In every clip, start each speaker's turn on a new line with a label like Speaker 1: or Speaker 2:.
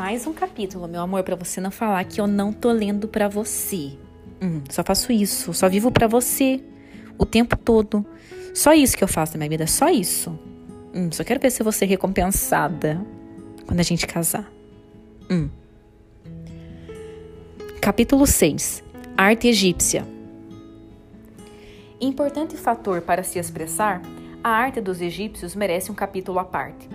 Speaker 1: Mais um capítulo, meu amor, para você não falar que eu não tô lendo para você. Hum, só faço isso, só vivo para você o tempo todo. Só isso que eu faço na minha vida, só isso. Hum, só quero ver se você recompensada quando a gente casar. Hum. Capítulo 6 Arte egípcia. Importante fator para se expressar, a arte dos egípcios merece um capítulo à parte.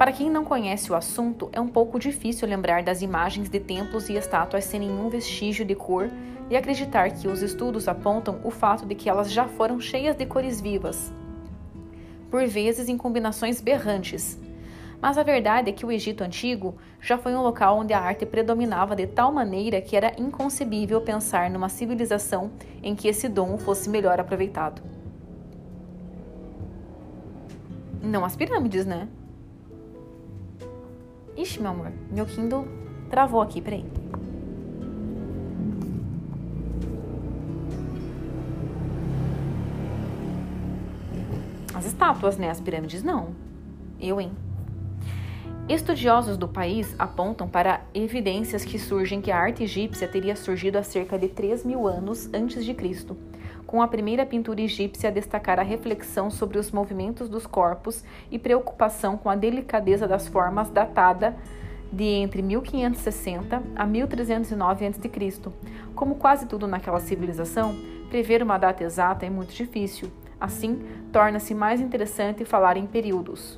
Speaker 1: Para quem não conhece o assunto, é um pouco difícil lembrar das imagens de templos e estátuas sem nenhum vestígio de cor e acreditar que os estudos apontam o fato de que elas já foram cheias de cores vivas, por vezes em combinações berrantes, mas a verdade é que o Egito Antigo já foi um local onde a arte predominava de tal maneira que era inconcebível pensar numa civilização em que esse dom fosse melhor aproveitado. Não as pirâmides, né? Ixi, meu amor, meu Kindle travou aqui, peraí. As estátuas, né? As pirâmides, não. Eu, hein? Estudiosos do país apontam para evidências que surgem que a arte egípcia teria surgido há cerca de 3 mil anos antes de Cristo, com a primeira pintura egípcia a destacar a reflexão sobre os movimentos dos corpos e preocupação com a delicadeza das formas datada de entre 1560 a 1309 a.C. Como quase tudo naquela civilização, prever uma data exata é muito difícil. Assim, torna-se mais interessante falar em períodos.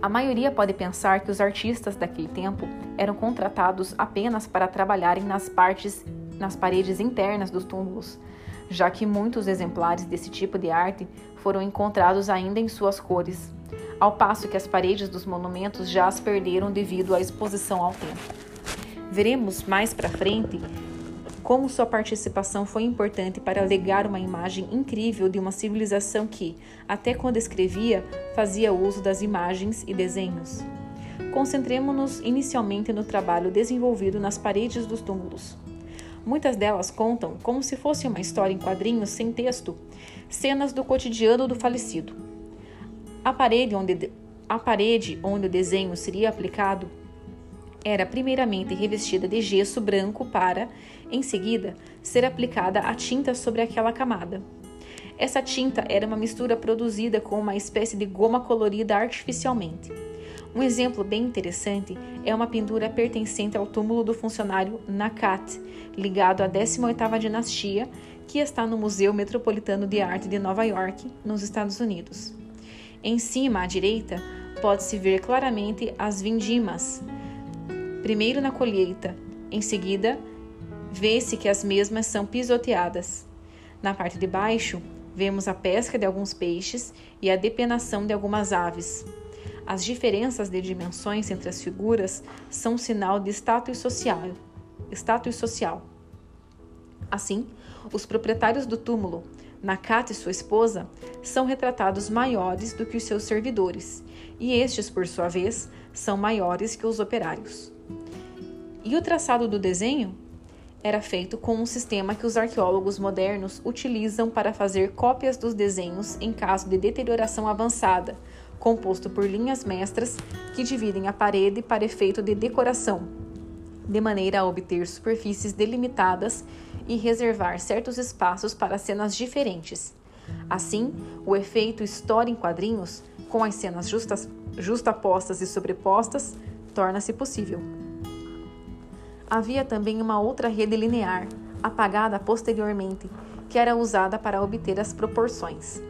Speaker 1: A maioria pode pensar que os artistas daquele tempo eram contratados apenas para trabalharem nas partes nas paredes internas dos túmulos, já que muitos exemplares desse tipo de arte foram encontrados ainda em suas cores, ao passo que as paredes dos monumentos já as perderam devido à exposição ao tempo. Veremos mais para frente como sua participação foi importante para legar uma imagem incrível de uma civilização que, até quando escrevia, fazia uso das imagens e desenhos. Concentremos-nos inicialmente no trabalho desenvolvido nas paredes dos túmulos. Muitas delas contam, como se fosse uma história em quadrinhos sem texto, cenas do cotidiano do falecido. A parede onde, a parede onde o desenho seria aplicado era primeiramente revestida de gesso branco para, em seguida, ser aplicada a tinta sobre aquela camada. Essa tinta era uma mistura produzida com uma espécie de goma colorida artificialmente. Um exemplo bem interessante é uma pintura pertencente ao túmulo do funcionário Nakat, ligado à 18ª dinastia, que está no Museu Metropolitano de Arte de Nova York, nos Estados Unidos. Em cima, à direita, pode-se ver claramente as vindimas, primeiro na colheita, em seguida, vê-se que as mesmas são pisoteadas. Na parte de baixo, vemos a pesca de alguns peixes e a depenação de algumas aves. As diferenças de dimensões entre as figuras são sinal de status social. Status social. Assim, os proprietários do túmulo, Nakata e sua esposa, são retratados maiores do que os seus servidores, e estes, por sua vez, são maiores que os operários. E o traçado do desenho era feito com um sistema que os arqueólogos modernos utilizam para fazer cópias dos desenhos em caso de deterioração avançada, composto por linhas mestras que dividem a parede para efeito de decoração, de maneira a obter superfícies delimitadas e reservar certos espaços para cenas diferentes. Assim, o efeito história em quadrinhos, com as cenas justas, justapostas e sobrepostas, torna-se possível. Havia também uma outra rede linear, apagada posteriormente, que era usada para obter as proporções.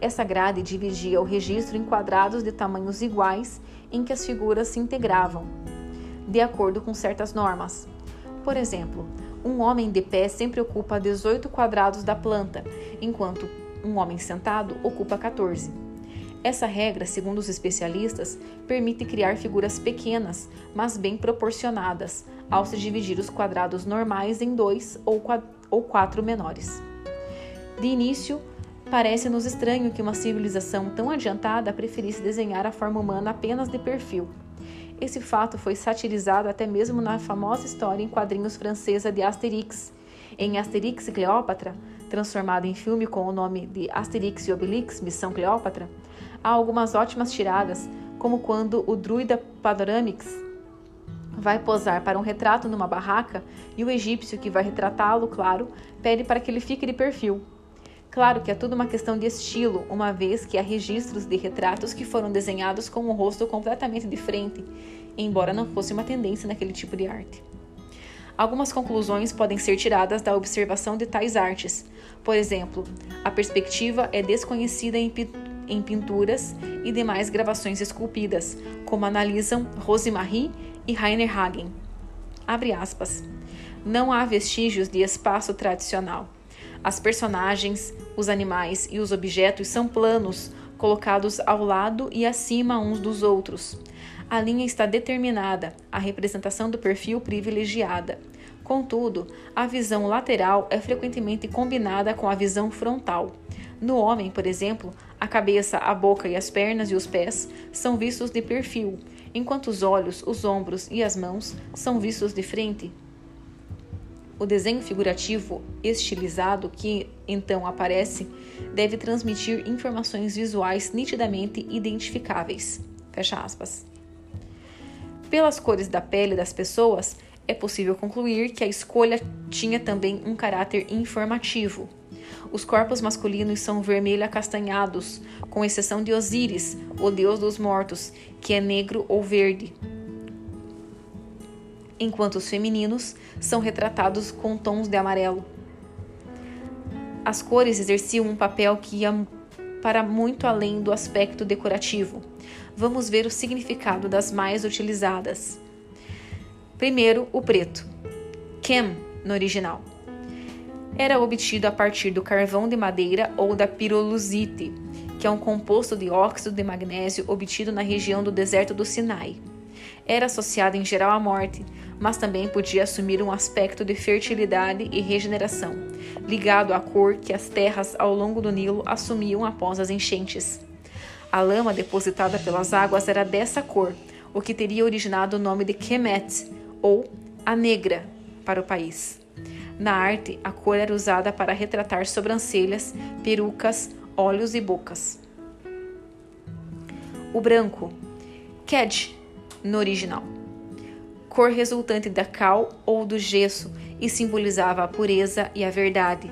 Speaker 1: Essa grade dividia o registro em quadrados de tamanhos iguais em que as figuras se integravam, de acordo com certas normas. Por exemplo, um homem de pé sempre ocupa 18 quadrados da planta, enquanto um homem sentado ocupa 14. Essa regra, segundo os especialistas, permite criar figuras pequenas, mas bem proporcionadas, ao se dividir os quadrados normais em dois ou, quatro menores. De início, parece-nos estranho que uma civilização tão adiantada preferisse desenhar a forma humana apenas de perfil. Esse fato foi satirizado até mesmo na famosa história em quadrinhos francesa de Asterix. Em Asterix e Cleópatra, transformado em filme com o nome de Asterix e Obelix, Missão Cleópatra, há algumas ótimas tiradas, como quando o druida Padoramix vai posar para um retrato numa barraca e o egípcio que vai retratá-lo, claro, pede para que ele fique de perfil. Claro que é tudo uma questão de estilo, uma vez que há registros de retratos que foram desenhados com o rosto completamente de frente, embora não fosse uma tendência naquele tipo de arte. Algumas conclusões podem ser tiradas da observação de tais artes. Por exemplo, a perspectiva é desconhecida em, em pinturas e demais gravações esculpidas, como analisam Rosemarie e Rainer Hagen. Não há vestígios de espaço tradicional. As personagens, os animais e os objetos são planos, colocados ao lado e acima uns dos outros. A linha está determinada, a representação do perfil privilegiada. Contudo, a visão lateral é frequentemente combinada com a visão frontal. No homem, por exemplo, a cabeça, a boca e as pernas e os pés são vistos de perfil, enquanto os olhos, os ombros e as mãos são vistos de frente. O desenho figurativo estilizado que então aparece deve transmitir informações visuais nitidamente identificáveis. Fecha aspas. Pelas cores da pele das pessoas, é possível concluir que a escolha tinha também um caráter informativo. Os corpos masculinos são vermelho acastanhados, com exceção de Osíris, o deus dos mortos, que é negro ou verde enquanto os femininos são retratados com tons de amarelo. As cores exerciam um papel que ia para muito além do aspecto decorativo. Vamos ver o significado das mais utilizadas. Primeiro, o preto. Kem, no original. Era obtido a partir do carvão de madeira ou da pirolusite, que é um composto de óxido de magnésio obtido na região do deserto do Sinai. Era associado em geral à morte, mas também podia assumir um aspecto de fertilidade e regeneração, ligado à cor que as terras ao longo do Nilo assumiam após as enchentes. A lama depositada pelas águas era dessa cor, o que teria originado o nome de Kemet, ou a negra, para o país. Na arte, a cor era usada para retratar sobrancelhas, perucas, olhos e bocas. O branco, Kedj, no original cor resultante da cal ou do gesso e simbolizava a pureza e a verdade.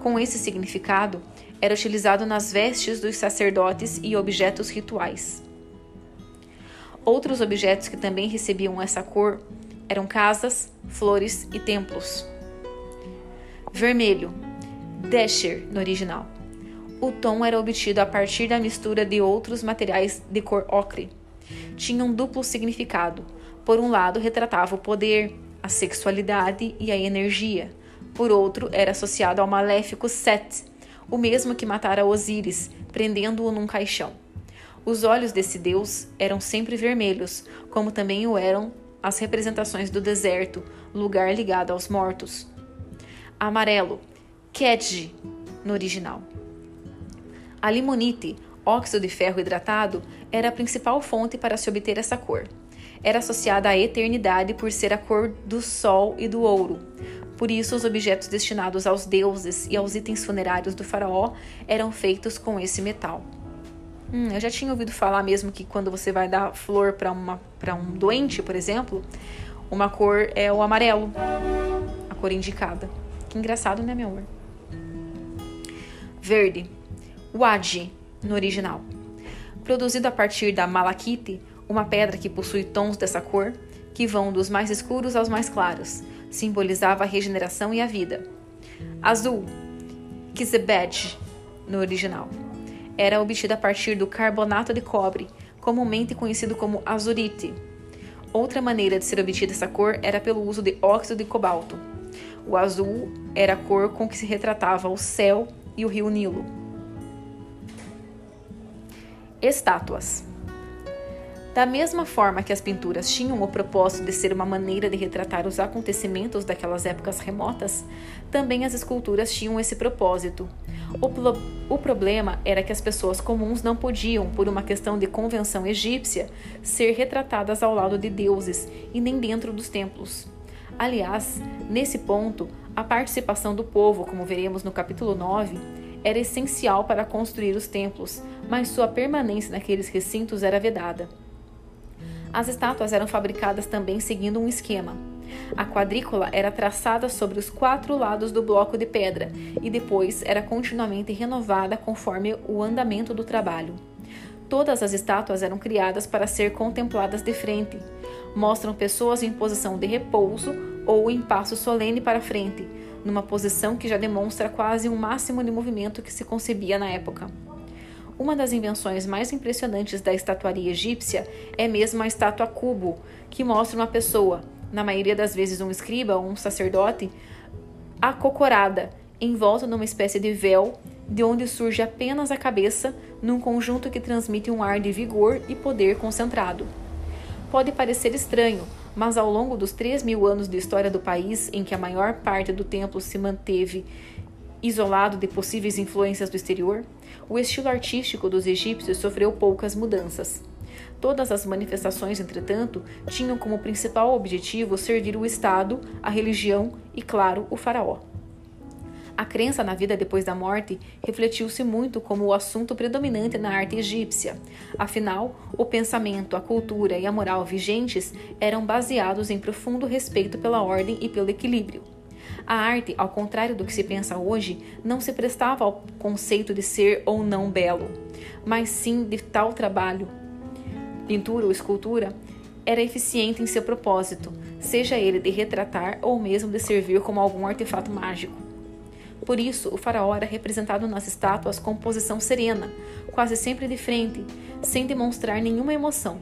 Speaker 1: Com esse significado, era utilizado nas vestes dos sacerdotes e objetos rituais. Outros objetos que também recebiam essa cor eram casas, flores e templos. Vermelho, Desher no original. O tom era obtido a partir da mistura de outros materiais de cor ocre. Tinha um duplo significado por um lado, retratava o poder, a sexualidade e a energia. Por outro, era associado ao maléfico Set, o mesmo que matara Osíris, prendendo-o num caixão. Os olhos desse deus eram sempre vermelhos, como também o eram as representações do deserto, lugar ligado aos mortos. Amarelo, Kedji, no original. A limonite, óxido de ferro hidratado, era a principal fonte para se obter essa cor era associada à eternidade por ser a cor do sol e do ouro. Por isso, os objetos destinados aos deuses e aos itens funerários do faraó eram feitos com esse metal. Hum, eu já tinha ouvido falar mesmo que quando você vai dar flor para um doente, por exemplo, uma cor é o amarelo, a cor indicada. Que engraçado, né, meu amor? Verde, Wadi, no original. Produzido a partir da malaquite, uma pedra que possui tons dessa cor, que vão dos mais escuros aos mais claros, simbolizava a regeneração e a vida. Azul, Kizebed, no original, era obtida a partir do carbonato de cobre, comumente conhecido como azurite. Outra maneira de ser obtida essa cor era pelo uso de óxido de cobalto. O azul era a cor com que se retratava o céu e o rio Nilo. Estátuas. Da mesma forma que as pinturas tinham o propósito de ser uma maneira de retratar os acontecimentos daquelas épocas remotas, também as esculturas tinham esse propósito. O, pro o problema era que as pessoas comuns não podiam, por uma questão de convenção egípcia, ser retratadas ao lado de deuses e nem dentro dos templos. Aliás, nesse ponto, a participação do povo, como veremos no capítulo 9, era essencial para construir os templos, mas sua permanência naqueles recintos era vedada. As estátuas eram fabricadas também seguindo um esquema. A quadrícula era traçada sobre os quatro lados do bloco de pedra e depois era continuamente renovada conforme o andamento do trabalho. Todas as estátuas eram criadas para ser contempladas de frente. Mostram pessoas em posição de repouso ou em passo solene para frente, numa posição que já demonstra quase um máximo de movimento que se concebia na época. Uma das invenções mais impressionantes da estatuaria egípcia é mesmo a estátua cubo, que mostra uma pessoa, na maioria das vezes um escriba ou um sacerdote, acocorada, envolta numa espécie de véu, de onde surge apenas a cabeça, num conjunto que transmite um ar de vigor e poder concentrado. Pode parecer estranho, mas ao longo dos 3 mil anos de história do país, em que a maior parte do templo se manteve isolado de possíveis influências do exterior, o estilo artístico dos egípcios sofreu poucas mudanças. Todas as manifestações, entretanto, tinham como principal objetivo servir o Estado, a religião e, claro, o faraó. A crença na vida depois da morte refletiu-se muito como o assunto predominante na arte egípcia. Afinal, o pensamento, a cultura e a moral vigentes eram baseados em profundo respeito pela ordem e pelo equilíbrio. A arte, ao contrário do que se pensa hoje, não se prestava ao conceito de ser ou não belo, mas sim de tal trabalho. Pintura ou escultura era eficiente em seu propósito, seja ele de retratar ou mesmo de servir como algum artefato mágico. Por isso, o faraó era representado nas estátuas com posição serena, quase sempre de frente, sem demonstrar nenhuma emoção.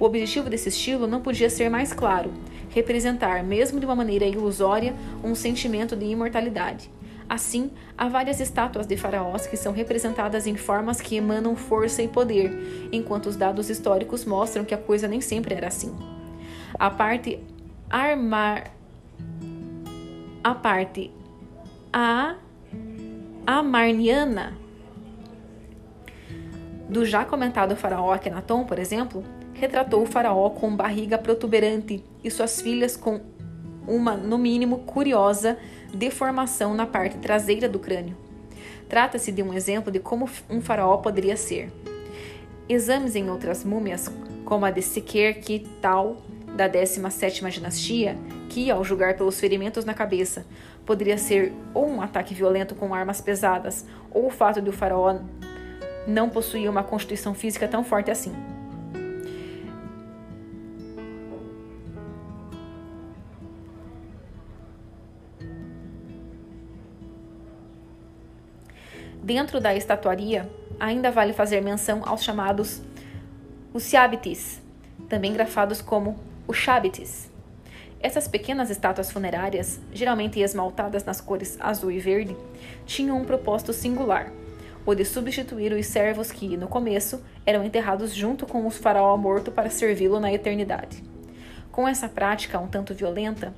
Speaker 1: O objetivo desse estilo não podia ser mais claro: representar, mesmo de uma maneira ilusória, um sentimento de imortalidade. Assim, há várias estátuas de faraós que são representadas em formas que emanam força e poder, enquanto os dados históricos mostram que a coisa nem sempre era assim. A parte armar a parte a amarniana do já comentado faraó Akhenaton, por exemplo, retratou o faraó com barriga protuberante e suas filhas com uma, no mínimo, curiosa deformação na parte traseira do crânio. Trata-se de um exemplo de como um faraó poderia ser. Exames em outras múmias, como a de Seker Tal, da 17ª dinastia, que, ao julgar pelos ferimentos na cabeça, poderia ser ou um ataque violento com armas pesadas, ou o fato de o faraó não possuir uma constituição física tão forte assim. Dentro da estatuaria, ainda vale fazer menção aos chamados Usiabites, também grafados como Ushabites. Essas pequenas estátuas funerárias, geralmente esmaltadas nas cores azul e verde, tinham um propósito singular, o de substituir os servos que, no começo, eram enterrados junto com o faraó morto para servi-lo na eternidade. Com essa prática um tanto violenta,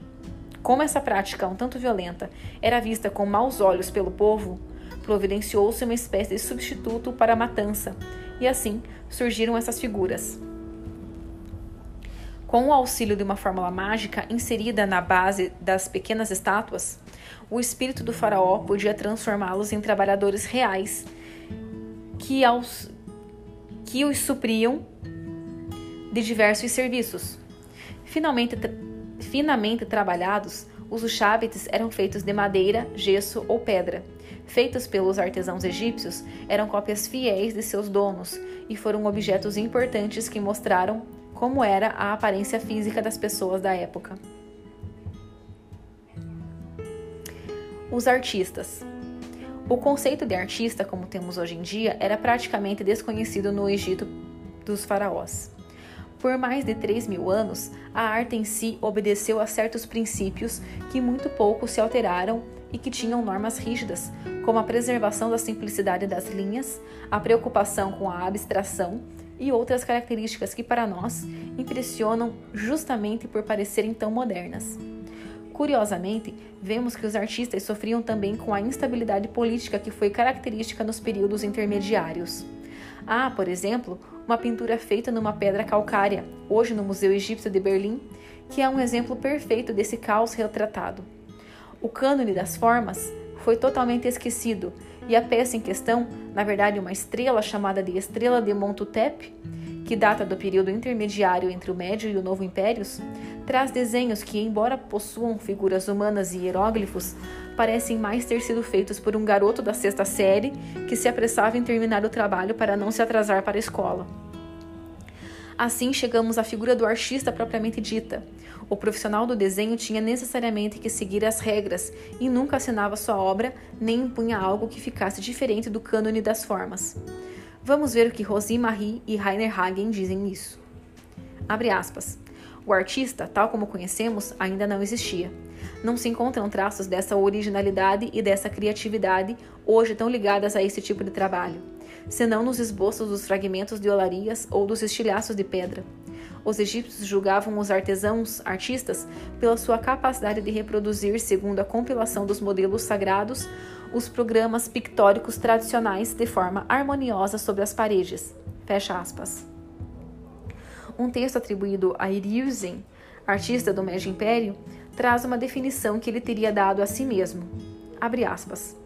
Speaker 1: como essa prática um tanto violenta era vista com maus olhos pelo povo, providenciou-se uma espécie de substituto para a matança, e assim surgiram essas figuras. Com o auxílio de uma fórmula mágica inserida na base das pequenas estátuas, o espírito do faraó podia transformá-los em trabalhadores reais que, aos, que os supriam de diversos serviços. Finalmente, tra finamente trabalhados, os chavetes eram feitos de madeira, gesso ou pedra feitos pelos artesãos egípcios, eram cópias fiéis de seus donos e foram objetos importantes que mostraram como era a aparência física das pessoas da época. Os artistas. O conceito de artista, como temos hoje em dia, era praticamente desconhecido no Egito dos faraós. Por mais de 3 mil anos, a arte em si obedeceu a certos princípios que muito pouco se alteraram e que tinham normas rígidas, como a preservação da simplicidade das linhas, a preocupação com a abstração e outras características que, para nós, impressionam justamente por parecerem tão modernas. Curiosamente, vemos que os artistas sofriam também com a instabilidade política que foi característica nos períodos intermediários. Há, por exemplo, uma pintura feita numa pedra calcária, hoje no Museu Egípcio de Berlim, que é um exemplo perfeito desse caos retratado. O cânone das formas foi totalmente esquecido e a peça em questão, na verdade uma estrela chamada de Estrela de Montutep, que data do período intermediário entre o Médio e o Novo Impérios, traz desenhos que, embora possuam figuras humanas e hieróglifos, parecem mais ter sido feitos por um garoto da sexta série que se apressava em terminar o trabalho para não se atrasar para a escola. Assim chegamos à figura do artista propriamente dita. O profissional do desenho tinha necessariamente que seguir as regras e nunca assinava sua obra nem impunha algo que ficasse diferente do cânone das formas. Vamos ver o que Rosie Marie e Rainer Hagen dizem nisso. Abre aspas. O artista, tal como conhecemos, ainda não existia. Não se encontram traços dessa originalidade e dessa criatividade hoje tão ligadas a esse tipo de trabalho, senão nos esboços dos fragmentos de olarias ou dos estilhaços de pedra. Os egípcios julgavam os artesãos, artistas, pela sua capacidade de reproduzir, segundo a compilação dos modelos sagrados, os programas pictóricos tradicionais de forma harmoniosa sobre as paredes. Fecha aspas. Um texto atribuído a Iriusen, artista do Médio Império, traz uma definição que ele teria dado a si mesmo. Abre aspas.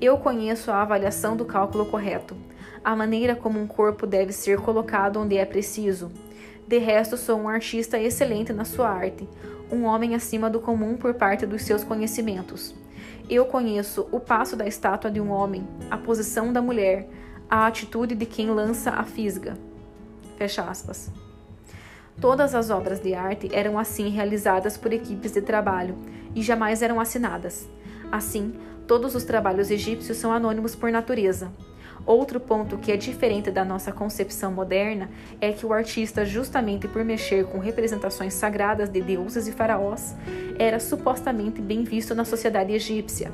Speaker 1: Eu conheço a avaliação do cálculo correto, a maneira como um corpo deve ser colocado onde é preciso. De resto, sou um artista excelente na sua arte, um homem acima do comum por parte dos seus conhecimentos. Eu conheço o passo da estátua de um homem, a posição da mulher, a atitude de quem lança a fisga. Fecha aspas. Todas as obras de arte eram assim realizadas por equipes de trabalho e jamais eram assinadas. Assim, todos os trabalhos egípcios são anônimos por natureza. Outro ponto que é diferente da nossa concepção moderna é que o artista, justamente por mexer com representações sagradas de deuses e faraós, era supostamente bem visto na sociedade egípcia.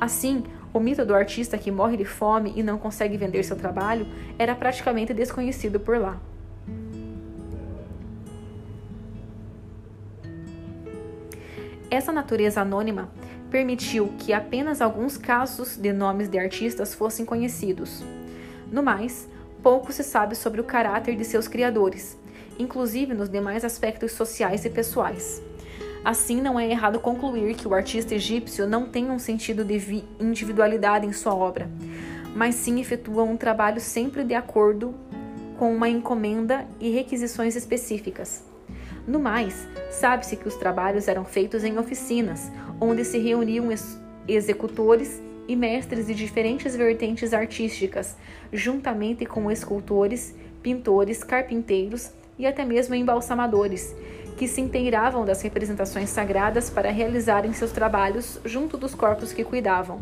Speaker 1: Assim, o mito do artista que morre de fome e não consegue vender seu trabalho era praticamente desconhecido por lá. Essa natureza anônima permitiu que apenas alguns casos de nomes de artistas fossem conhecidos. No mais, pouco se sabe sobre o caráter de seus criadores, inclusive nos demais aspectos sociais e pessoais. Assim, não é errado concluir que o artista egípcio não tem um sentido de individualidade em sua obra, mas sim efetua um trabalho sempre de acordo com uma encomenda e requisições específicas. No mais, sabe-se que os trabalhos eram feitos em oficinas, onde se reuniam ex executores e mestres de diferentes vertentes artísticas, juntamente com escultores, pintores, carpinteiros e até mesmo embalsamadores, que se inteiravam das representações sagradas para realizarem seus trabalhos junto dos corpos que cuidavam.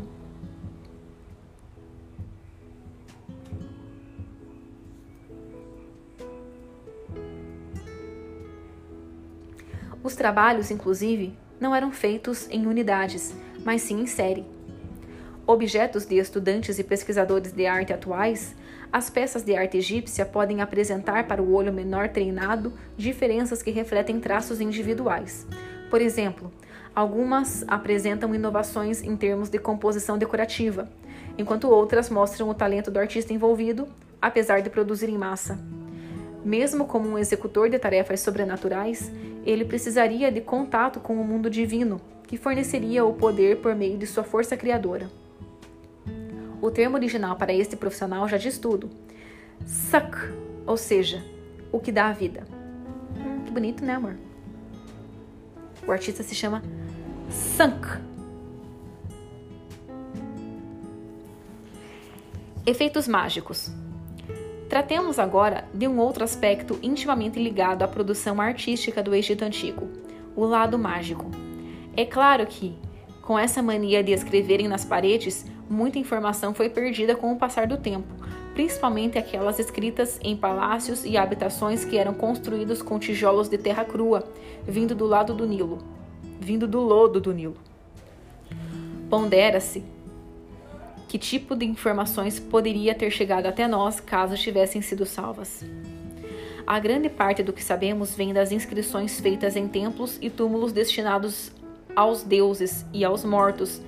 Speaker 1: Os trabalhos, inclusive, não eram feitos em unidades, mas sim em série. Objetos de estudantes e pesquisadores de arte atuais, as peças de arte egípcia podem apresentar para o olho menor treinado diferenças que refletem traços individuais. Por exemplo, algumas apresentam inovações em termos de composição decorativa, enquanto outras mostram o talento do artista envolvido, apesar de produzir em massa. Mesmo como um executor de tarefas sobrenaturais, ele precisaria de contato com o mundo divino, que forneceria o poder por meio de sua força criadora. O termo original para este profissional já diz tudo. Suck, ou seja, o que dá a vida. Hum, que bonito, né, amor? O artista se chama Sunk. Efeitos mágicos. Tratemos agora de um outro aspecto intimamente ligado à produção artística do Egito Antigo, o lado mágico. É claro que, com essa mania de escreverem nas paredes, muita informação foi perdida com o passar do tempo, principalmente aquelas escritas em palácios e habitações que eram construídos com tijolos de terra crua, vindo do lado do Nilo, vindo do lodo do Nilo. Pondera-se que tipo de informações poderia ter chegado até nós caso tivessem sido salvas. A grande parte do que sabemos vem das inscrições feitas em templos e túmulos destinados aos deuses e aos mortos,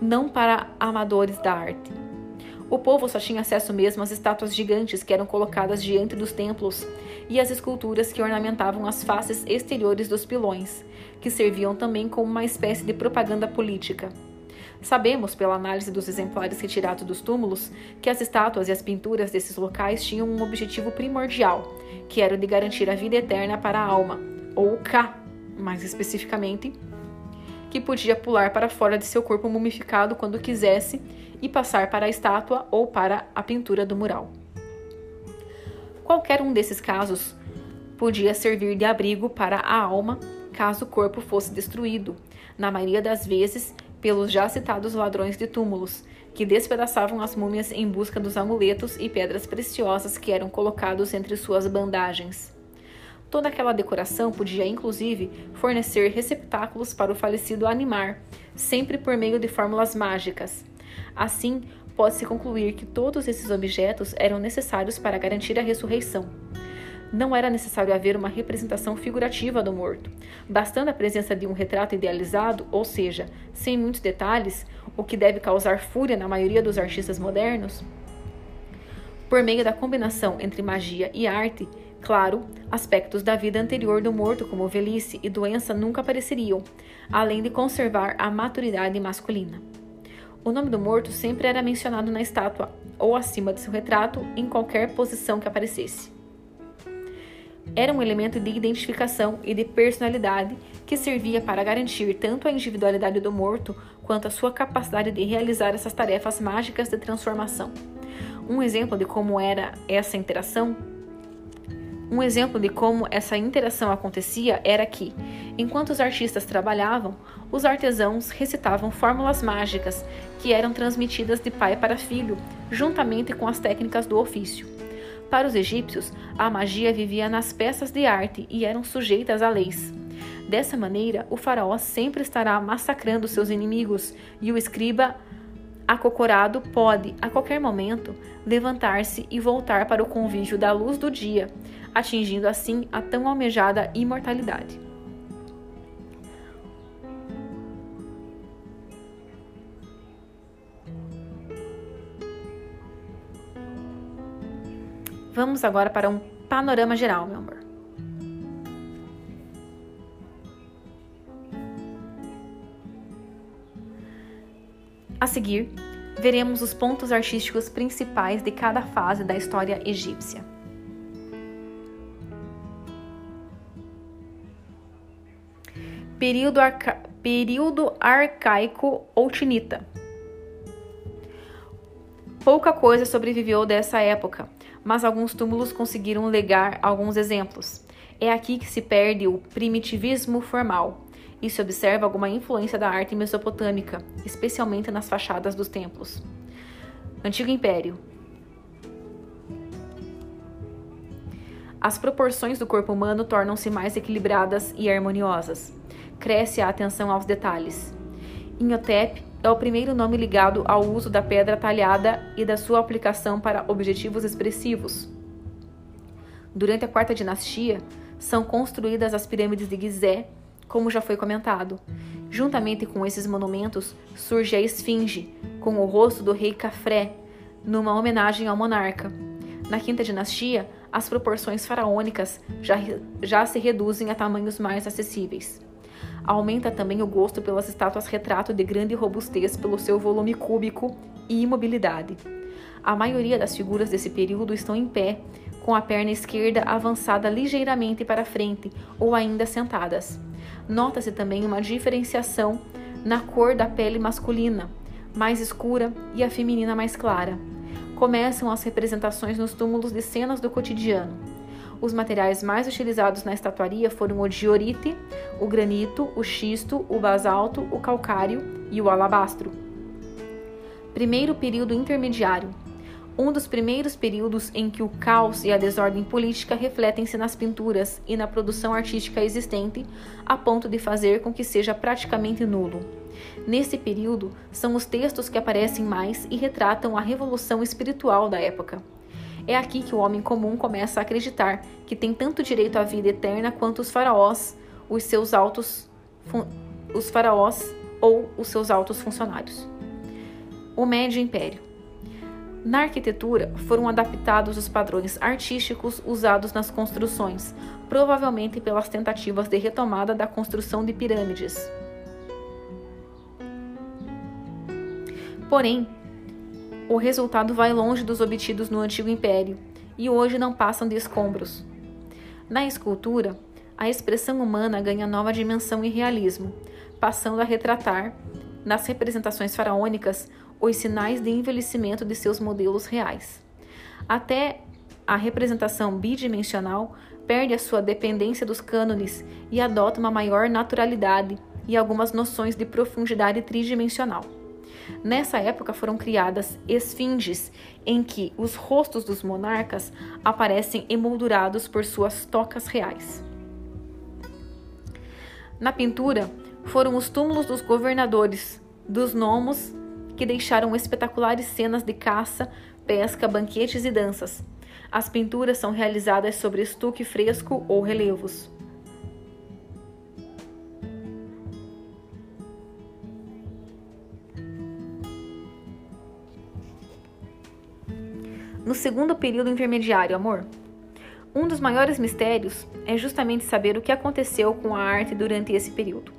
Speaker 1: não para amadores da arte. O povo só tinha acesso mesmo às estátuas gigantes que eram colocadas diante dos templos e às esculturas que ornamentavam as faces exteriores dos pilões, que serviam também como uma espécie de propaganda política. Sabemos, pela análise dos exemplares retirados dos túmulos, que as estátuas e as pinturas desses locais tinham um objetivo primordial, que era o de garantir a vida eterna para a alma, ou o Ka, mais especificamente, que podia pular para fora de seu corpo mumificado quando quisesse e passar para a estátua ou para a pintura do mural. Qualquer um desses casos podia servir de abrigo para a alma caso o corpo fosse destruído, na maioria das vezes pelos já citados ladrões de túmulos, que despedaçavam as múmias em busca dos amuletos e pedras preciosas que eram colocados entre suas bandagens. Toda aquela decoração podia, inclusive, fornecer receptáculos para o falecido animar, sempre por meio de fórmulas mágicas. Assim, pode-se concluir que todos esses objetos eram necessários para garantir a ressurreição. Não era necessário haver uma representação figurativa do morto. Bastando a presença de um retrato idealizado, ou seja, sem muitos detalhes, o que deve causar fúria na maioria dos artistas modernos. Por meio da combinação entre magia e arte, Claro, aspectos da vida anterior do morto, como velhice e doença, nunca apareceriam, além de conservar a maturidade masculina. O nome do morto sempre era mencionado na estátua ou acima de seu retrato, em qualquer posição que aparecesse. Era um elemento de identificação e de personalidade que servia para garantir tanto a individualidade do morto quanto a sua capacidade de realizar essas tarefas mágicas de transformação. Um exemplo de como era essa interação um exemplo de como essa interação acontecia era que, enquanto os artistas trabalhavam, os artesãos recitavam fórmulas mágicas que eram transmitidas de pai para filho, juntamente com as técnicas do ofício. Para os egípcios, a magia vivia nas peças de arte e eram sujeitas a leis. Dessa maneira, o faraó sempre estará massacrando seus inimigos e o escriba acocorado pode, a qualquer momento, levantar-se e voltar para o convívio da luz do dia, atingindo assim a tão almejada imortalidade. Vamos agora para um panorama geral, meu amor. A seguir, veremos os pontos artísticos principais de cada fase da história egípcia. Período, arca... Período arcaico ou tinita. Pouca coisa sobreviveu dessa época, mas alguns túmulos conseguiram legar alguns exemplos. É aqui que se perde o primitivismo formal e se observa alguma influência da arte mesopotâmica, especialmente nas fachadas dos templos. Antigo Império. As proporções do corpo humano tornam-se mais equilibradas e harmoniosas cresce a atenção aos detalhes. Inhotep é o primeiro nome ligado ao uso da pedra talhada e da sua aplicação para objetivos expressivos. Durante a quarta dinastia, são construídas as pirâmides de Gizé, como já foi comentado. Juntamente com esses monumentos, surge a esfinge, com o rosto do rei Cafré, numa homenagem ao monarca. Na quinta dinastia, as proporções faraônicas já, já se reduzem a tamanhos mais acessíveis. Aumenta também o gosto pelas estátuas retrato de grande robustez pelo seu volume cúbico e imobilidade. A maioria das figuras desse período estão em pé, com a perna esquerda avançada ligeiramente para frente ou ainda sentadas. Nota-se também uma diferenciação na cor da pele masculina, mais escura, e a feminina mais clara. Começam as representações nos túmulos de cenas do cotidiano. Os materiais mais utilizados na estatuaria foram o diorite, o granito, o xisto, o basalto, o calcário e o alabastro. Primeiro período intermediário. Um dos primeiros períodos em que o caos e a desordem política refletem-se nas pinturas e na produção artística existente, a ponto de fazer com que seja praticamente nulo. Nesse período, são os textos que aparecem mais e retratam a revolução espiritual da época. É aqui que o homem comum começa a acreditar que tem tanto direito à vida eterna quanto os faraós, os seus altos os faraós ou os seus altos funcionários. O Médio Império. Na arquitetura foram adaptados os padrões artísticos usados nas construções, provavelmente pelas tentativas de retomada da construção de pirâmides. Porém, o resultado vai longe dos obtidos no antigo império e hoje não passam de escombros. Na escultura, a expressão humana ganha nova dimensão e realismo, passando a retratar, nas representações faraônicas, os sinais de envelhecimento de seus modelos reais. Até a representação bidimensional perde a sua dependência dos cânones e adota uma maior naturalidade e algumas noções de profundidade tridimensional. Nessa época foram criadas esfinges, em que os rostos dos monarcas aparecem emoldurados por suas tocas reais. Na pintura, foram os túmulos dos governadores, dos nomos, que deixaram espetaculares cenas de caça, pesca, banquetes e danças. As pinturas são realizadas sobre estuque fresco ou relevos. No segundo período intermediário, amor, um dos maiores mistérios é justamente saber o que aconteceu com a arte durante esse período.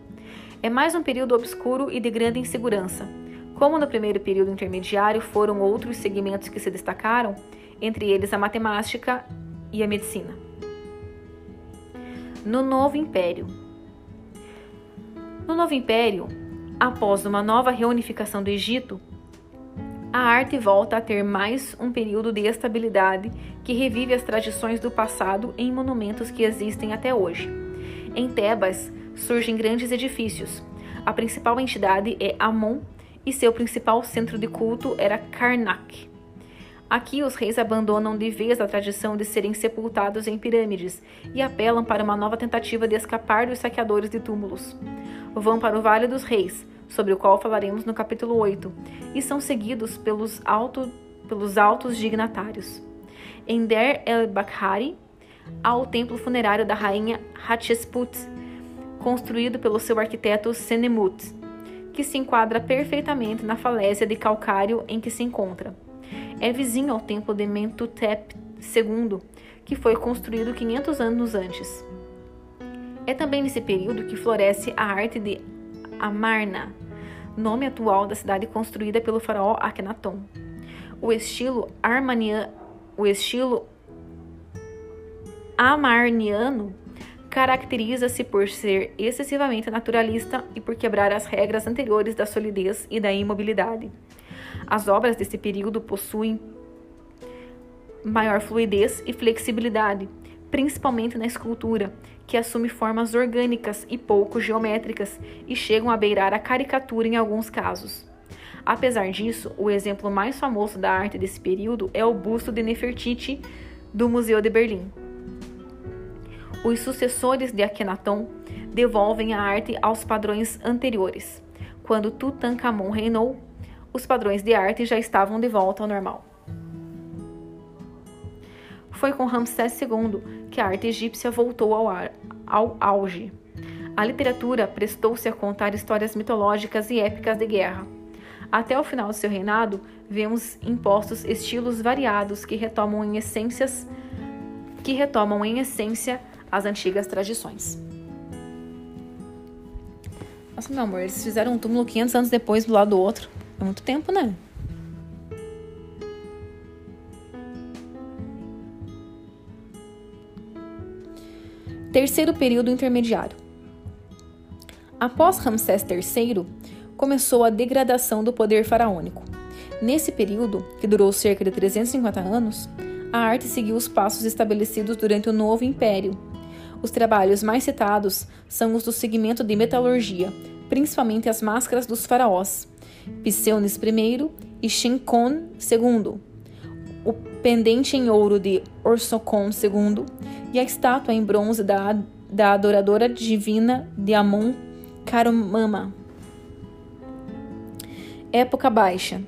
Speaker 1: É mais um período obscuro e de grande insegurança. Como no primeiro período intermediário foram outros segmentos que se destacaram, entre eles a matemática e a medicina. No Novo Império. No Novo Império, após uma nova reunificação do Egito, a arte volta a ter mais um período de estabilidade que revive as tradições do passado em monumentos que existem até hoje. Em Tebas surgem grandes edifícios. A principal entidade é Amon e seu principal centro de culto era Karnak. Aqui os reis abandonam de vez a tradição de serem sepultados em pirâmides e apelam para uma nova tentativa de escapar dos saqueadores de túmulos. Vão para o Vale dos Reis, sobre o qual falaremos no capítulo 8, e são seguidos pelos, alto, pelos altos dignatários. Em Der el-Bakhari, há o templo funerário da rainha Hatshepsut, construído pelo seu arquiteto Senemut, que se enquadra perfeitamente na falésia de calcário em que se encontra. É vizinho ao templo de Mentutep II, que foi construído 500 anos antes. É também nesse período que floresce a arte de Amarna, nome atual da cidade construída pelo faraó Akhenaton. O estilo armania, o estilo amarniano caracteriza-se por ser excessivamente naturalista e por quebrar as regras anteriores da solidez e da imobilidade. As obras desse período possuem maior fluidez e flexibilidade, principalmente na escultura, que assume formas orgânicas e pouco geométricas e chegam a beirar a caricatura em alguns casos. Apesar disso, o exemplo mais famoso da arte desse período é o busto de Nefertiti do Museu de Berlim. Os sucessores de Akhenaton devolvem a arte aos padrões anteriores. Quando Tutankhamon reinou, os padrões de arte já estavam de volta ao normal. Foi com Ramsés II que a arte egípcia voltou ao, ar, ao auge. A literatura prestou-se a contar histórias mitológicas e épicas de guerra. Até o final de seu reinado, vemos impostos estilos variados que retomam em essências que retomam em essência as antigas tradições. Nossa, meu amor, eles fizeram um túmulo 500 anos depois do lado do outro. É muito tempo, né? Terceiro período intermediário. Após Ramsés III, começou a degradação do poder faraônico. Nesse período, que durou cerca de 350 anos, a arte seguiu os passos estabelecidos durante o Novo Império. Os trabalhos mais citados são os do segmento de metalurgia, principalmente as máscaras dos faraós, Pseunes I e Shinkon II, pendente em ouro de Orsocon II e a estátua em bronze da, da adoradora divina de Amon Karumama. Época Baixa.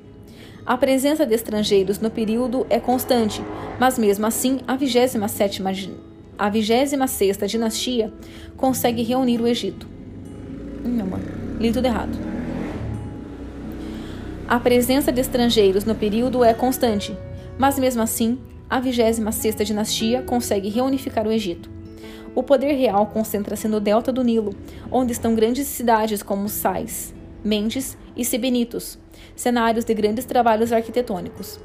Speaker 1: A presença de estrangeiros no período é constante, mas mesmo assim a 27 a 26 dinastia consegue reunir o Egito. Não, mano, li tudo errado. A presença de estrangeiros no período é constante, mas mesmo assim a 26 dinastia consegue reunificar o Egito. O poder real concentra-se no delta do Nilo, onde estão grandes cidades como Sais, Mendes e Sebenitos, cenários de grandes trabalhos arquitetônicos.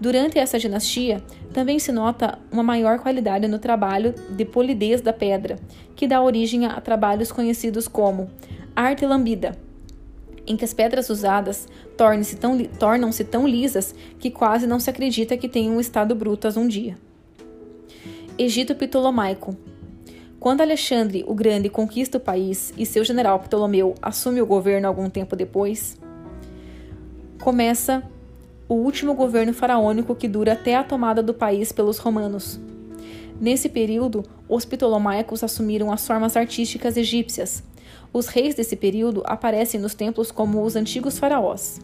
Speaker 1: Durante essa dinastia, também se nota uma maior qualidade no trabalho de polidez da pedra, que dá origem a trabalhos conhecidos como arte lambida, em que as pedras usadas tornam-se tão, tornam tão lisas que quase não se acredita que tenham estado brutas um dia. Egito Ptolomaico quando Alexandre o Grande conquista o país e seu general Ptolomeu assume o governo algum tempo depois, começa o último governo faraônico que dura até a tomada do país pelos romanos. Nesse período, os ptolomaicos assumiram as formas artísticas egípcias. Os reis desse período aparecem nos templos como os antigos faraós.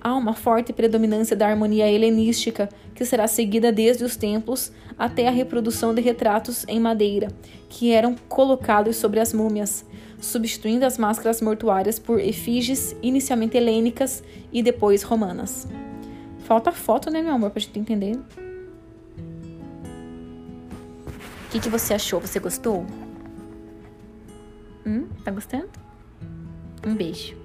Speaker 1: Há uma forte predominância da harmonia helenística, que será seguida desde os templos até a reprodução de retratos em madeira, que eram colocados sobre as múmias, substituindo as máscaras mortuárias por efígies inicialmente helênicas e depois romanas. Falta foto, né, meu amor, pra gente entender. O que, que você achou? Você gostou? Hum? Tá gostando? Um beijo.